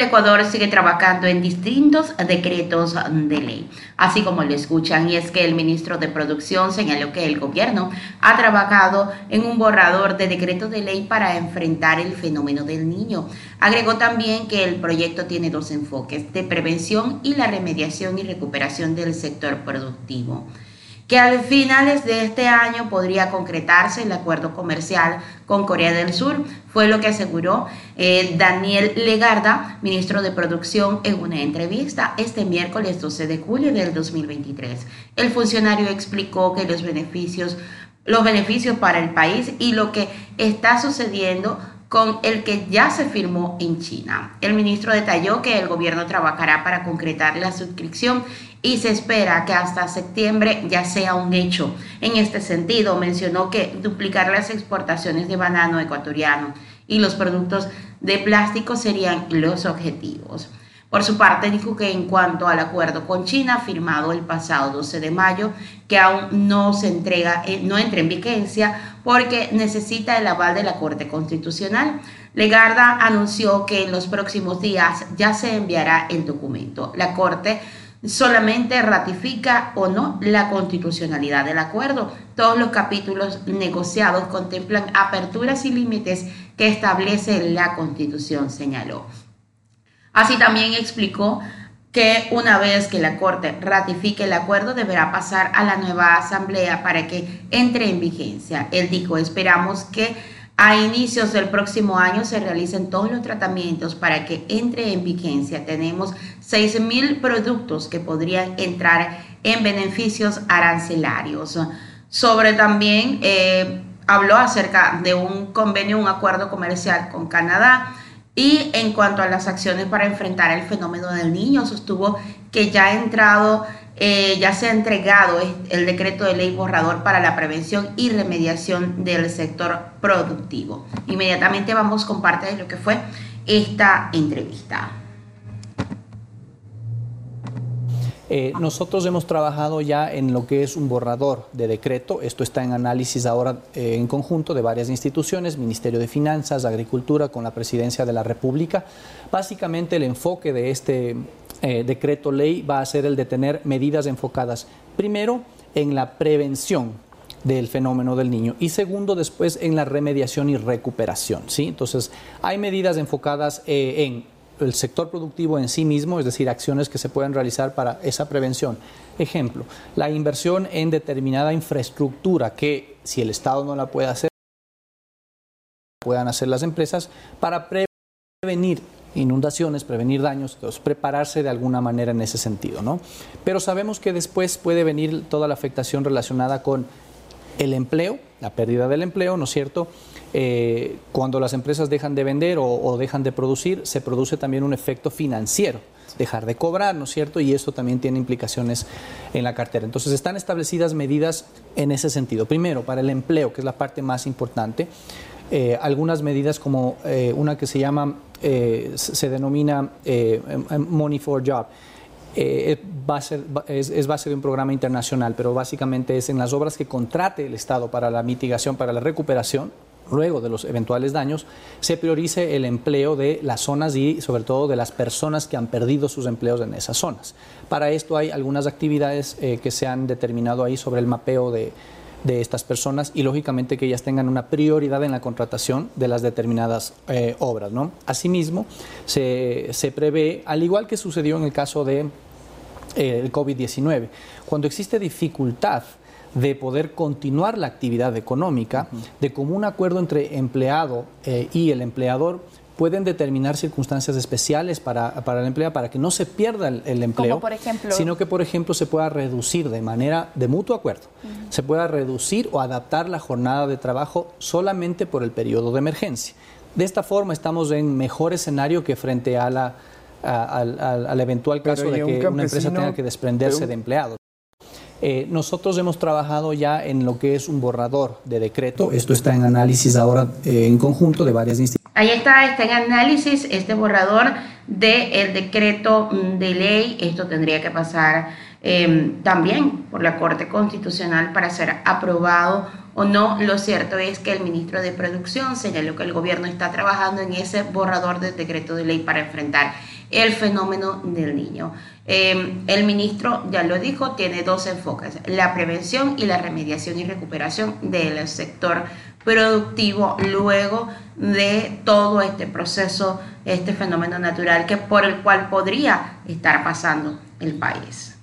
Ecuador sigue trabajando en distintos decretos de ley, así como lo escuchan, y es que el ministro de Producción señaló que el gobierno ha trabajado en un borrador de decreto de ley para enfrentar el fenómeno del niño. Agregó también que el proyecto tiene dos enfoques, de prevención y la remediación y recuperación del sector productivo que al finales de este año podría concretarse el acuerdo comercial con Corea del Sur, fue lo que aseguró eh, Daniel Legarda, ministro de Producción, en una entrevista este miércoles 12 de julio del 2023. El funcionario explicó que los beneficios, los beneficios para el país y lo que está sucediendo con el que ya se firmó en China. El ministro detalló que el gobierno trabajará para concretar la suscripción y se espera que hasta septiembre ya sea un hecho. En este sentido, mencionó que duplicar las exportaciones de banano ecuatoriano y los productos de plástico serían los objetivos. Por su parte, dijo que en cuanto al acuerdo con China firmado el pasado 12 de mayo, que aún no se entrega, eh, no entra en vigencia porque necesita el aval de la Corte Constitucional. Legarda anunció que en los próximos días ya se enviará el documento. La Corte solamente ratifica o no la constitucionalidad del acuerdo. Todos los capítulos negociados contemplan aperturas y límites que establece la constitución, señaló. Así también explicó que una vez que la Corte ratifique el acuerdo deberá pasar a la nueva asamblea para que entre en vigencia. Él dijo, esperamos que a inicios del próximo año se realicen todos los tratamientos para que entre en vigencia. Tenemos 6.000 productos que podrían entrar en beneficios arancelarios. Sobre también eh, habló acerca de un convenio, un acuerdo comercial con Canadá. Y en cuanto a las acciones para enfrentar el fenómeno del niño, sostuvo que ya ha entrado eh, ya se ha entregado el decreto de ley borrador para la prevención y remediación del sector productivo. Inmediatamente vamos con parte de lo que fue esta entrevista. Eh, nosotros hemos trabajado ya en lo que es un borrador de decreto. Esto está en análisis ahora eh, en conjunto de varias instituciones, Ministerio de Finanzas, Agricultura, con la Presidencia de la República. Básicamente el enfoque de este eh, decreto ley va a ser el de tener medidas enfocadas primero en la prevención del fenómeno del niño y segundo después en la remediación y recuperación. ¿sí? Entonces hay medidas enfocadas eh, en el sector productivo en sí mismo, es decir, acciones que se pueden realizar para esa prevención. Ejemplo, la inversión en determinada infraestructura que si el Estado no la puede hacer, puedan hacer las empresas para prevenir inundaciones, prevenir daños, entonces prepararse de alguna manera en ese sentido, ¿no? Pero sabemos que después puede venir toda la afectación relacionada con el empleo, la pérdida del empleo, ¿no es cierto? Eh, cuando las empresas dejan de vender o, dejan de producir, se produce también un efecto financiero, dejar de cobrar, ¿no es cierto? Y eso también tiene implicaciones en la cartera. Entonces están establecidas medidas en ese sentido. Primero, para el empleo, que es la parte más importante, eh, algunas medidas como eh, una que se llama, eh, se denomina Money for Job. Va es, es, base de un programa internacional, pero básicamente es en las obras que contrate el Estado para la mitigación, para la recuperación, luego de los eventuales daños, se priorice el empleo de las zonas y sobre todo de las personas que han perdido sus empleos en esas zonas. Para esto hay algunas actividades que se han determinado ahí sobre el mapeo de, de estas personas y lógicamente que ellas tengan una prioridad en la contratación de las determinadas eh, obras. ¿no? Asimismo, se, se, prevé, al igual que sucedió en el caso del de, eh, COVID-19, cuando existe dificultad de poder continuar la actividad económica, de común acuerdo entre empleado eh, y el empleador, pueden determinar circunstancias especiales para, para el empleado para que no se pierda el, empleo, sino que, por ejemplo, se pueda reducir de manera de mutuo acuerdo, se pueda reducir o adaptar la jornada de trabajo solamente por el periodo de emergencia. De esta forma estamos en mejor escenario que frente a la, al, eventual caso de que una empresa tenga que desprenderse de empleados. Eh, nosotros hemos trabajado ya en lo que es un borrador de decreto. Esto está en análisis ahora eh, en conjunto de varias instituciones Ahí está, está en análisis este borrador del decreto de ley. Esto tendría que pasar em, también por la Corte Constitucional para ser aprobado o no. Lo cierto es que el ministro de Producción señaló que el gobierno está trabajando en ese borrador de decreto de ley para enfrentar el fenómeno del niño. Em, el ministro ya lo dijo, tiene dos enfoques, la prevención y la remediación y recuperación del sector productivo luego de todo este proceso, este fenómeno natural que por el cual podría estar pasando el país.